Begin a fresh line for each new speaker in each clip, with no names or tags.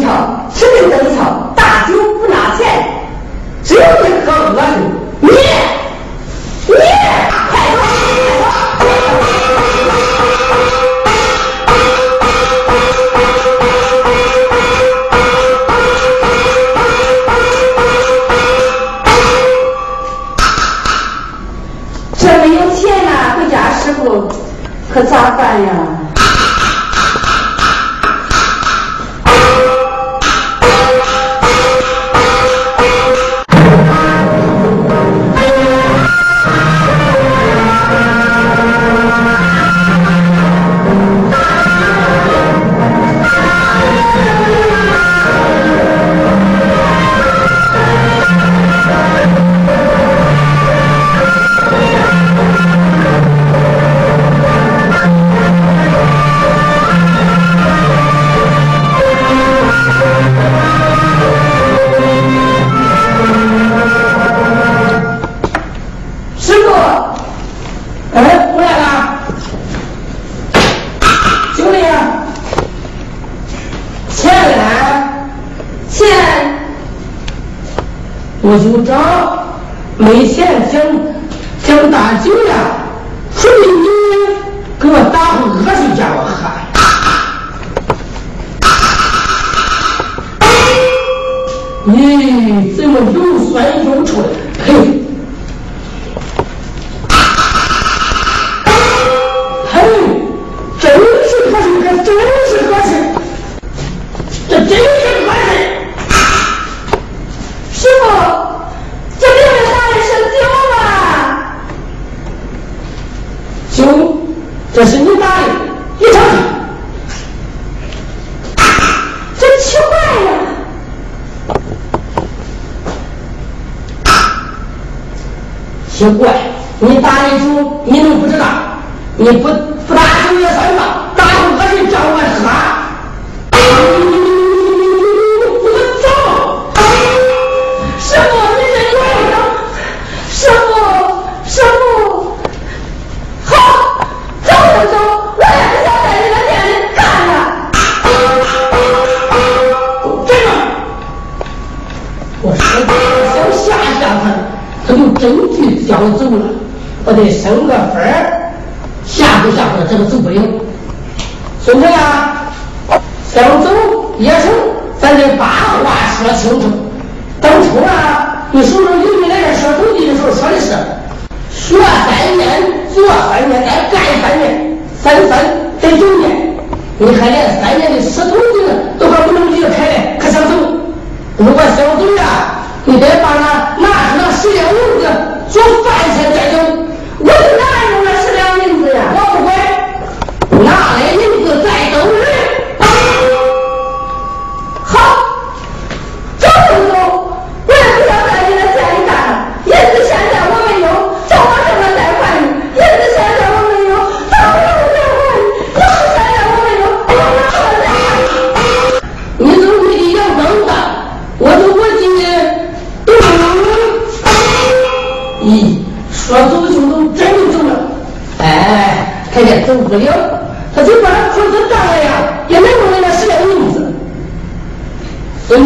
场，这个东西。这是你打的，你成。
真奇怪呀。
奇怪，你打的猪，你都不知道，你不。说走
就走，
真就走了。哎，看见走不了，他就把裤子脏了呀，也没问那个谁的名字。怎？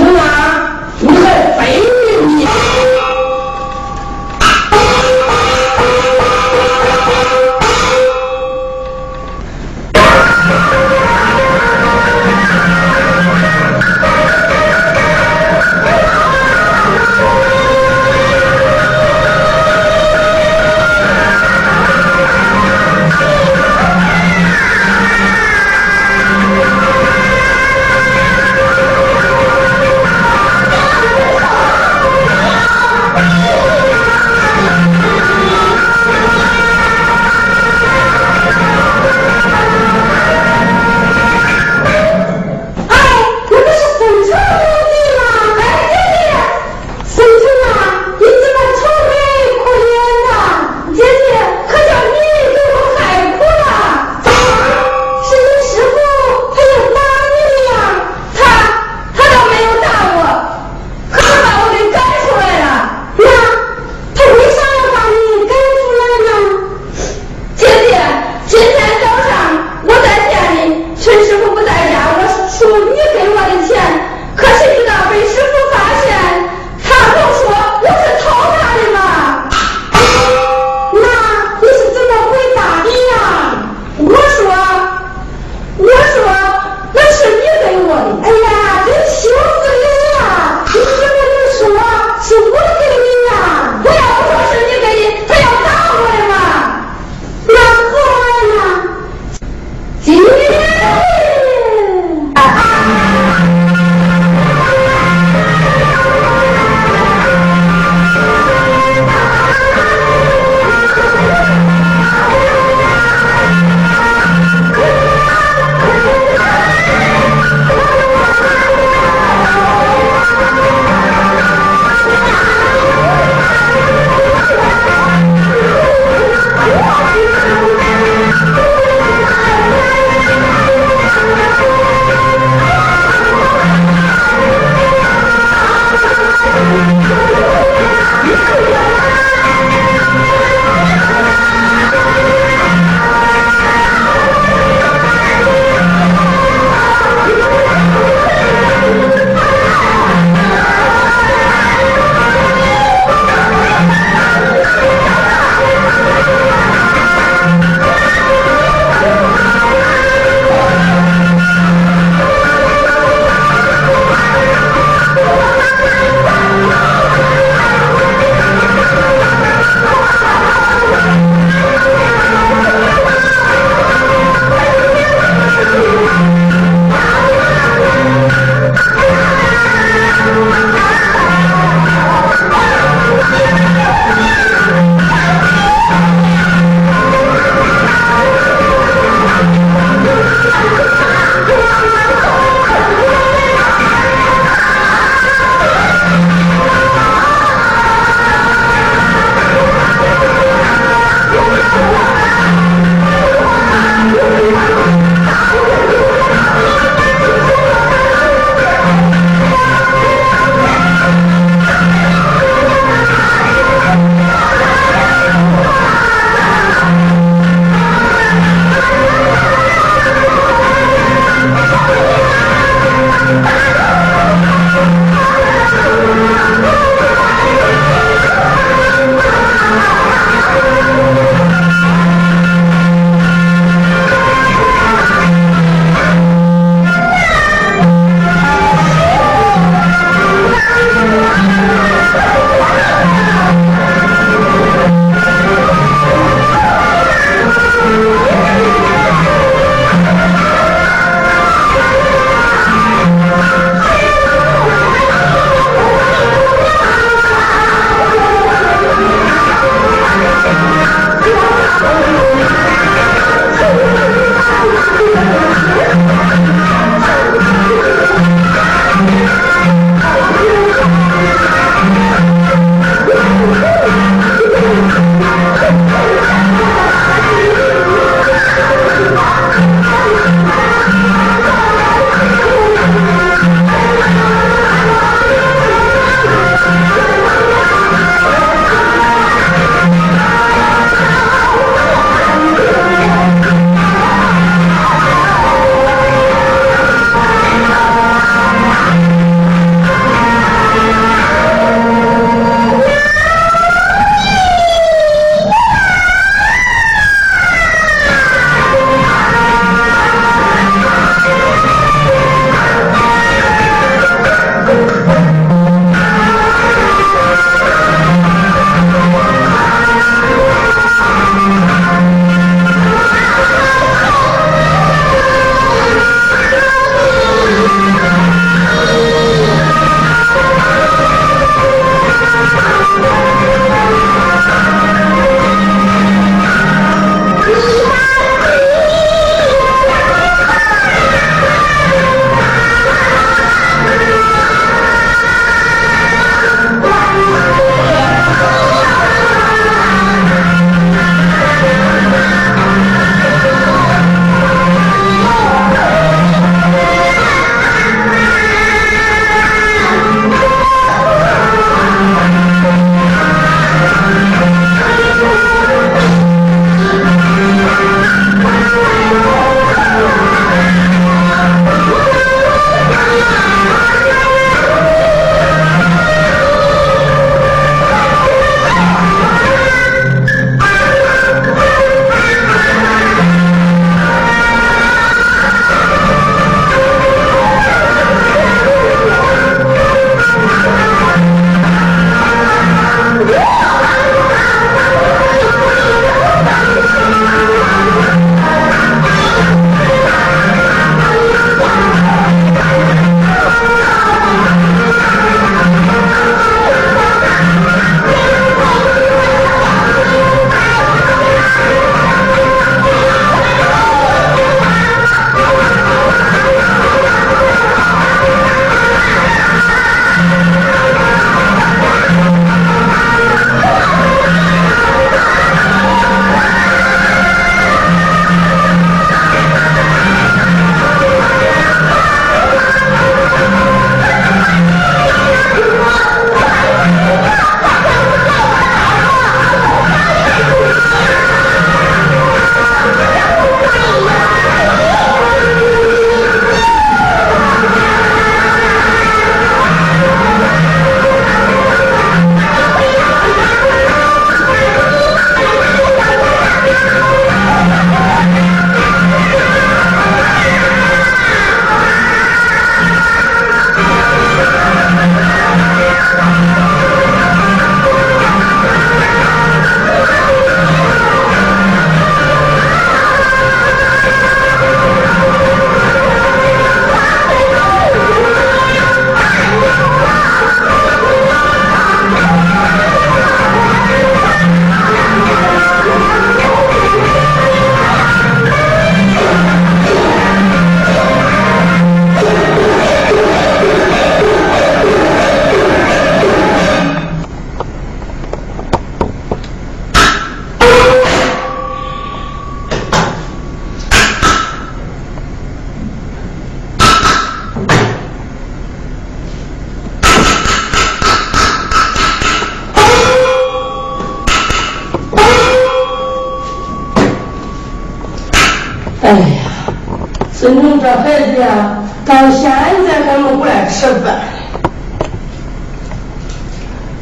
吃饭。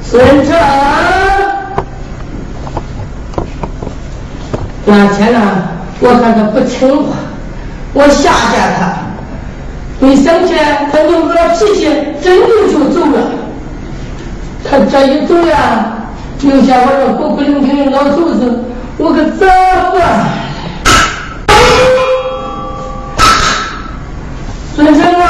孙成，那天呢，我看他不听话，我吓吓他。没想起来，他扭着脾气，真的就走了。他这一走呀，留下我这孤苦伶仃的老头子，我可咋办？孙成啊，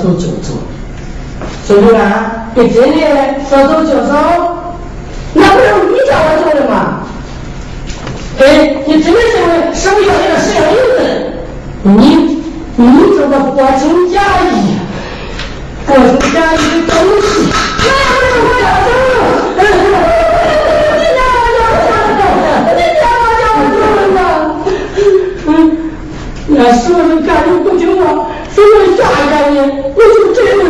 说走就走。孙成啊，你真的说走就走？
那不是你叫我走的吗？
哎，你真的认为师傅要你的十两银子？你你这个货真假意，货真假意的东西！
那不是我要走，你让我叫我走，你让我叫我走吗？
嗯，那师傅是干，吓吓你，我就真的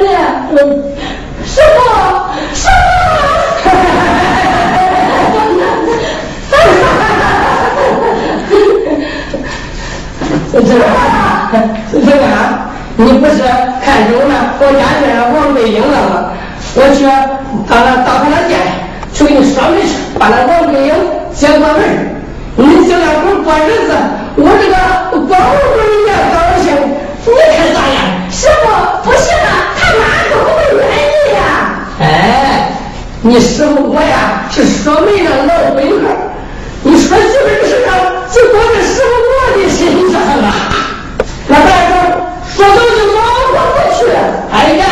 师傅，师傅。你不是看中了我家这王桂英了吗？我去到那到他那店去给你说媒去，把那王桂英接过门你小两口过你
师傅
我呀是说媒的老本行，你说媳妇的事上就搁在师傅我的身上了。那咱说说走就走，我不去。哎呀，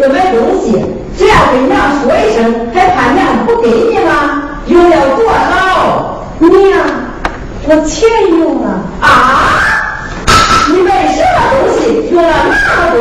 用银子买东西，只要跟娘说一声，还怕娘不给你吗？用了多少？
娘，我钱用了
啊！你买什么东西用了那么多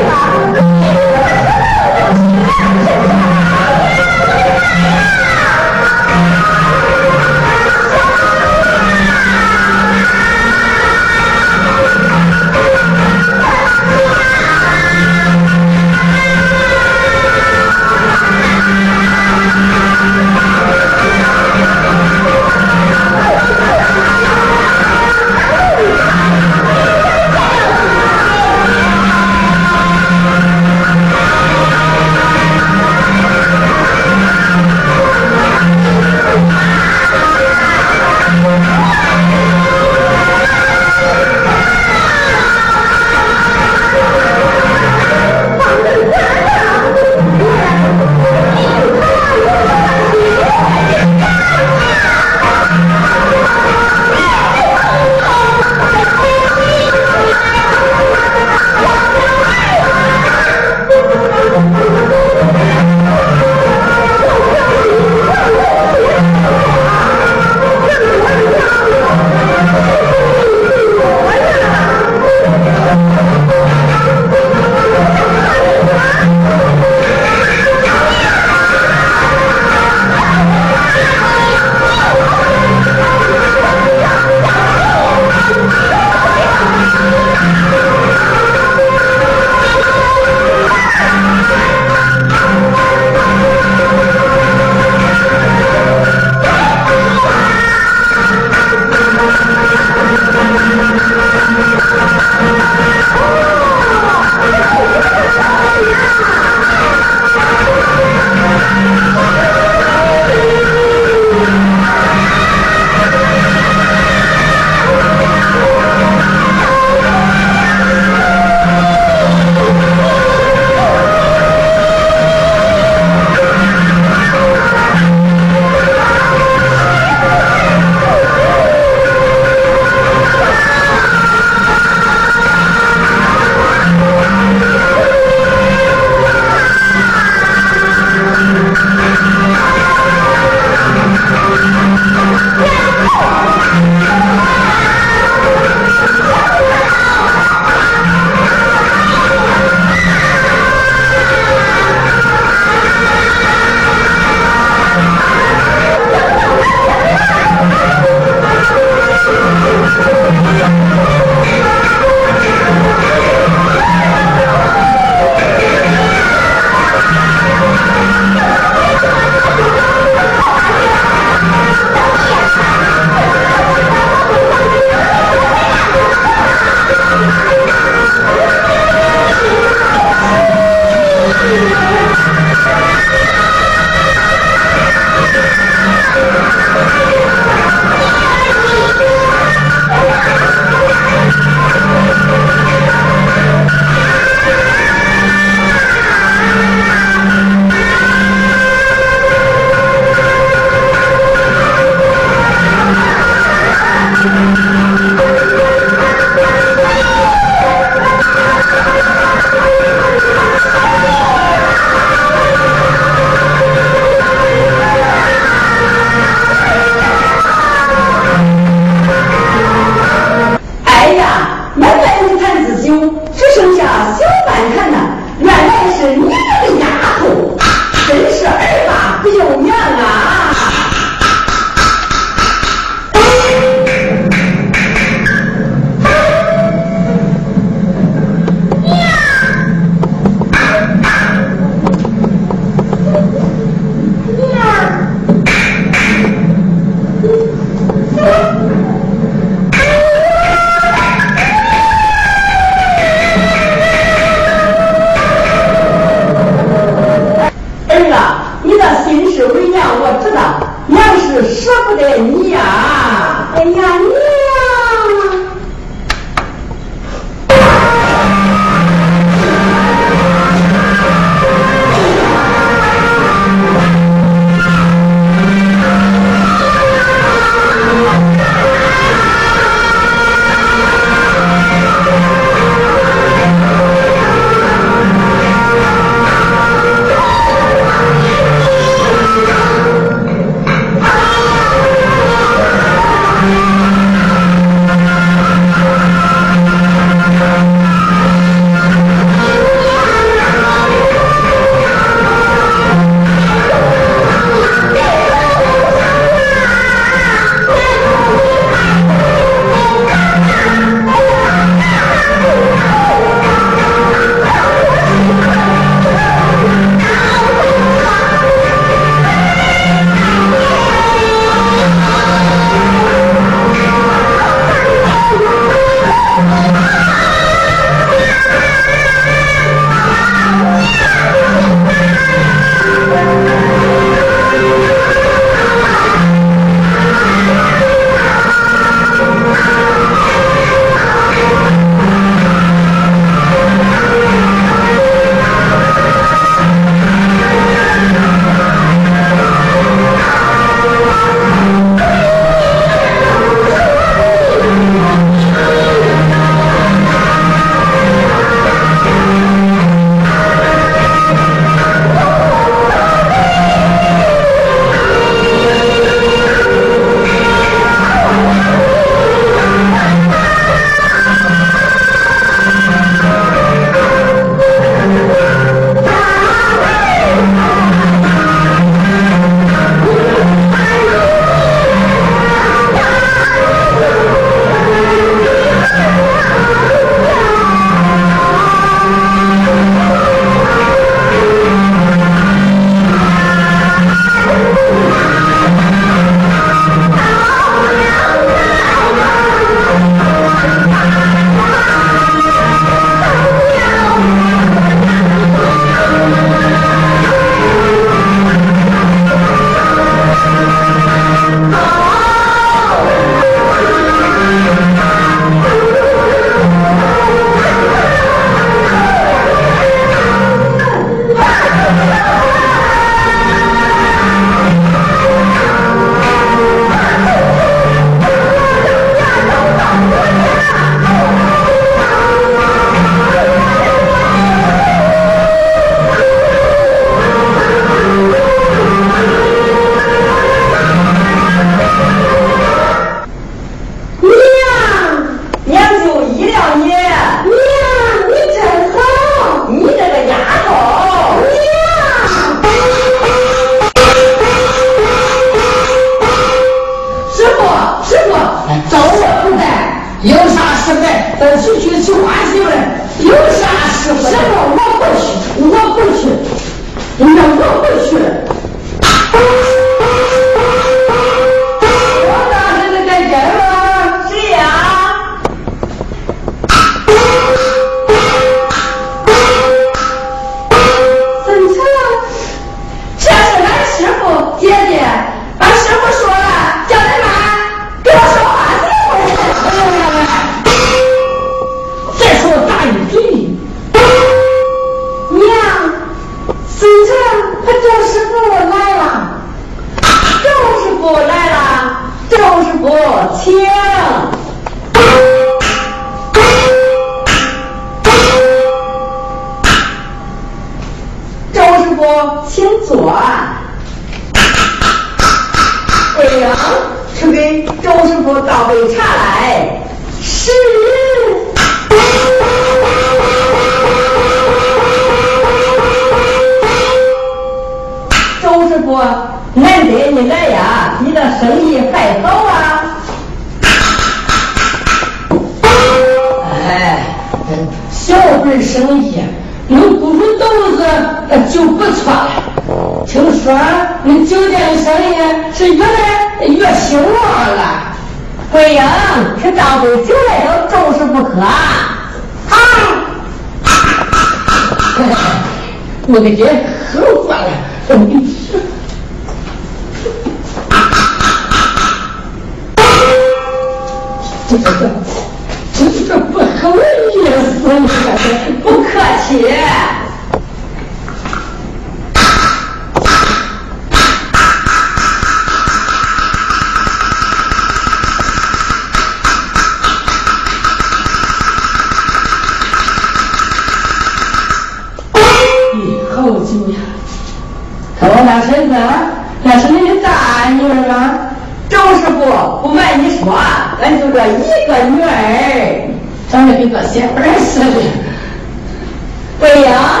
长得跟个仙花似的。
对呀，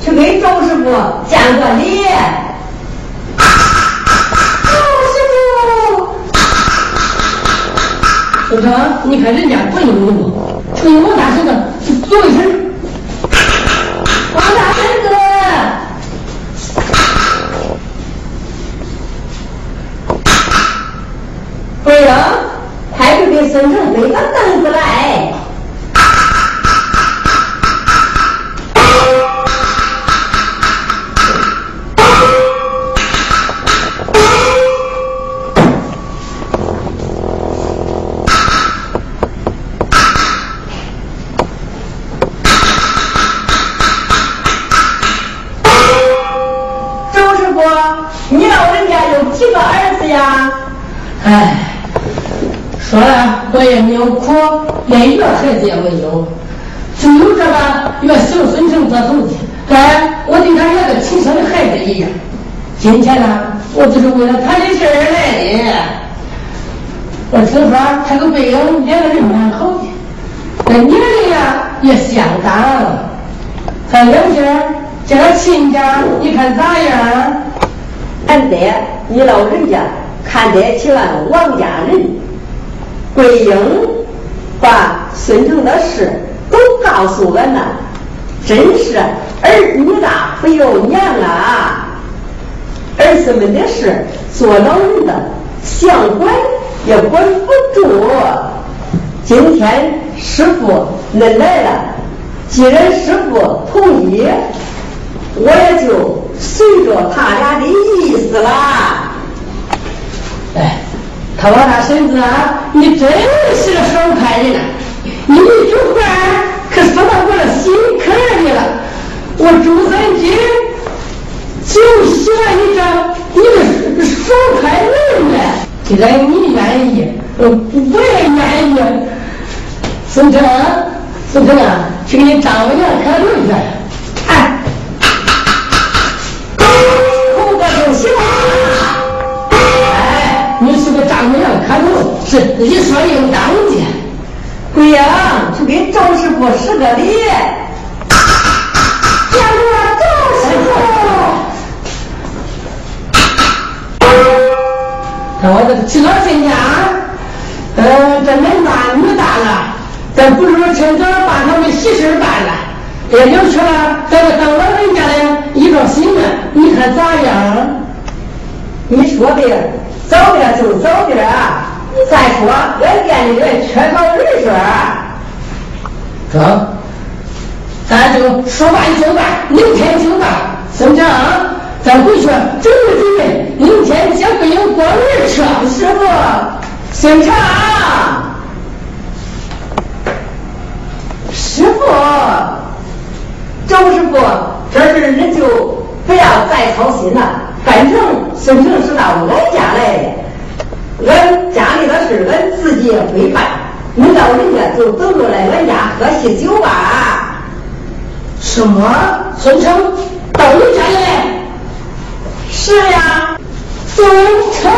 去给周师傅见个礼。
周师傅，
孙成，你看人家不用你吗？去给王大婶子做一声。
王大婶子。贵人，快去给孙成背个凳子来。
这孩子也没有，只有这个越小孙成得头的，哎，我对他像个亲生的孩子一样。今天呢，我就是为了他的事儿来的。我听说他跟桂英两个人蛮好的，那年龄呀也相当。咱两家这个亲家，你看咋样？
俺爹，你老人家看得起俺王家人。桂英把孙成的事都告诉俺了，真是儿女大不由娘啊！儿子们的事，做老人的想管也管不住。今天师傅恁来了，既然师傅同意，我也就随着他俩的意思啦。
哎。他王大婶子啊，你真是个爽快人呐！你一句话可说到我的心坎里了。我朱三金就喜欢你这你个爽快人呢。既然你愿意，我我也愿意。孙成，孙成啊，去给你丈母娘磕头去。
哎，哭个就行
你是个丈母娘磕头，是理所应当的。
桂英，去给赵师傅施个礼。
见过赵师
傅。看我这去老人家，呃，这男大女大了，咱不如趁早把他们喜事办了，也留去了，咱们当老人家的一个心愿，你看咋样？
你说的。早点就早点！你再说俺店里人缺少人手。
中，咱就说办就办，明天就办。孙长，咱回去准备准备，明天接桂英过门去。
师傅，孙长，师傅，周师傅，这事你就不要再操心了。反正孙成是到俺家来，俺家里的事俺自己也会办。你到人家就等着来俺家喝喜酒吧。
什么？孙成到你家里来？
是呀，
孙成。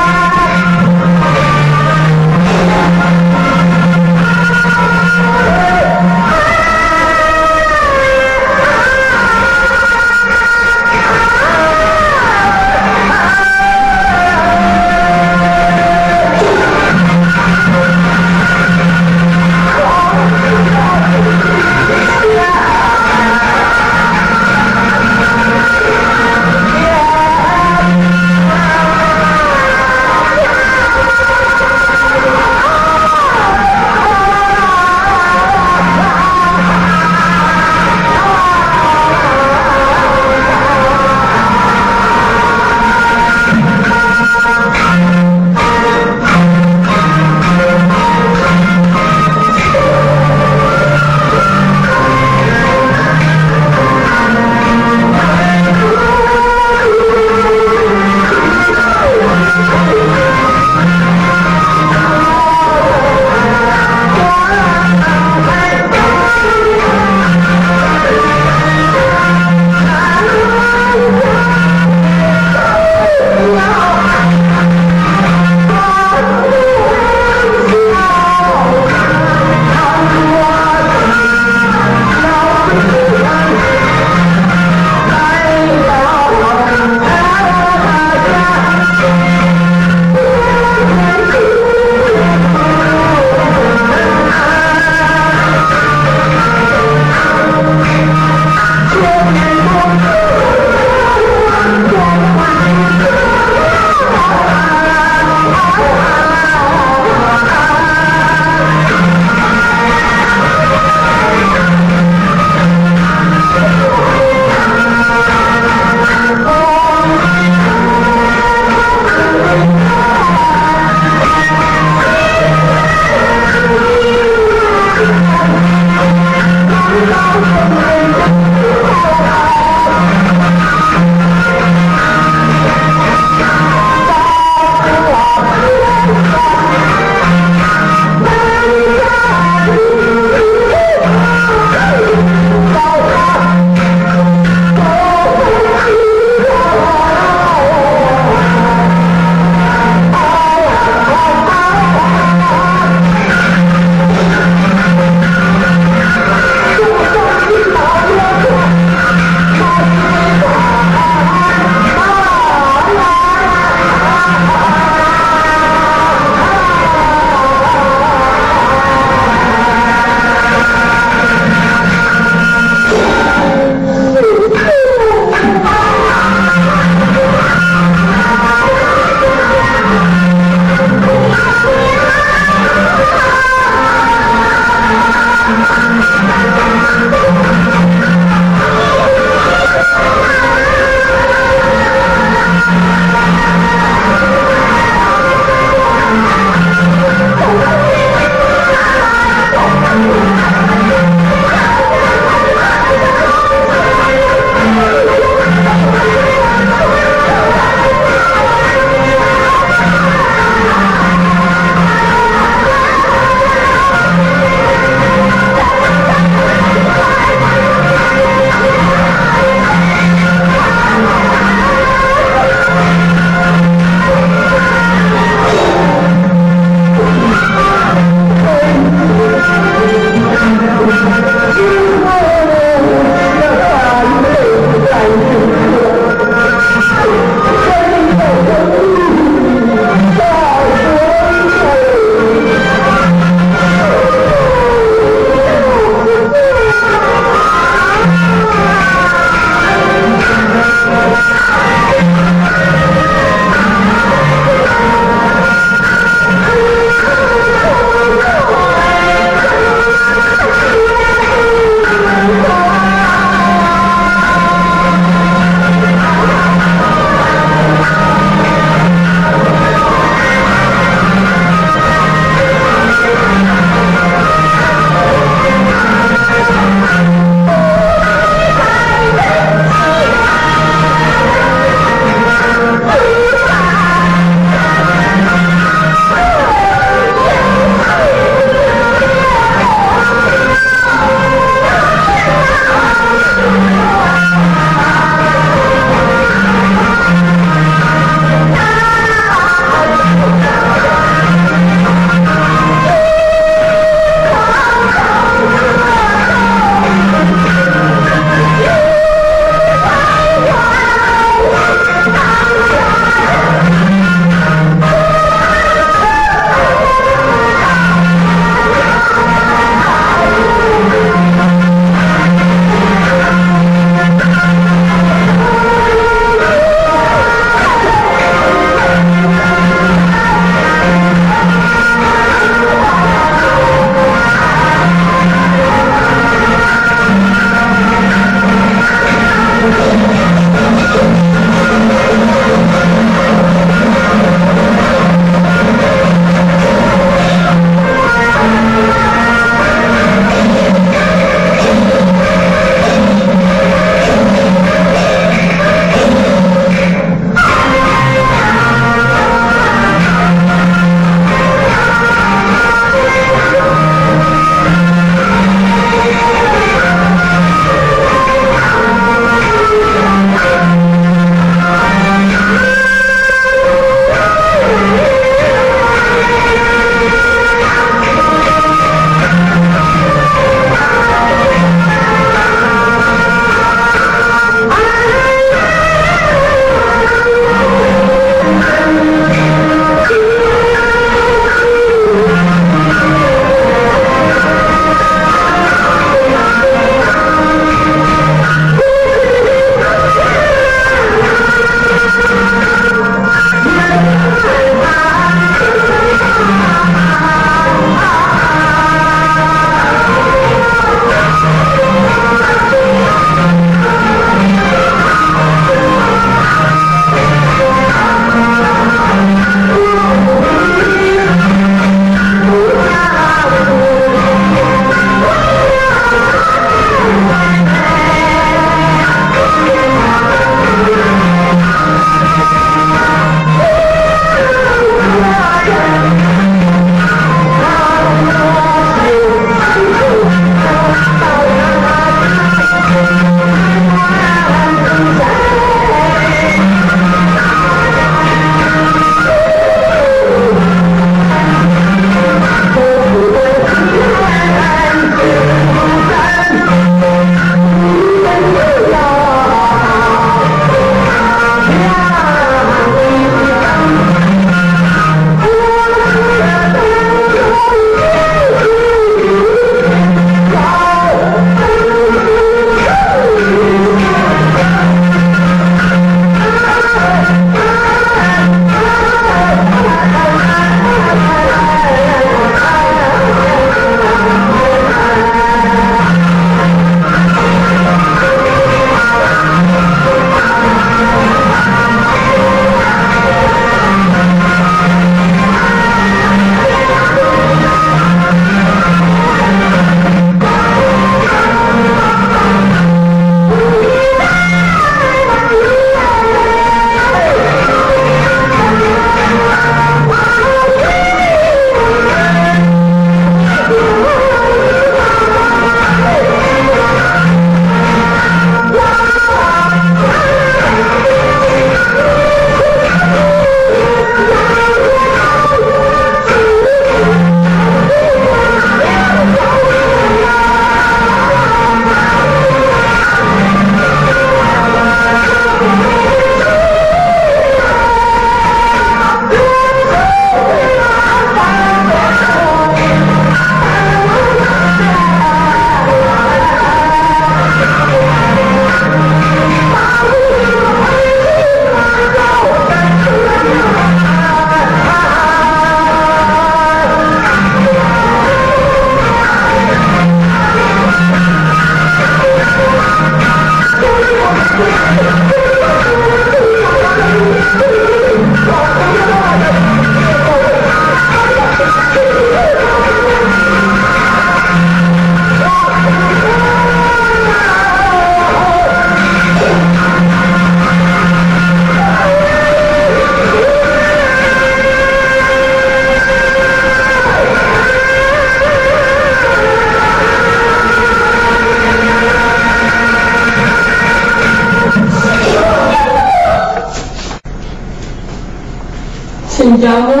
亲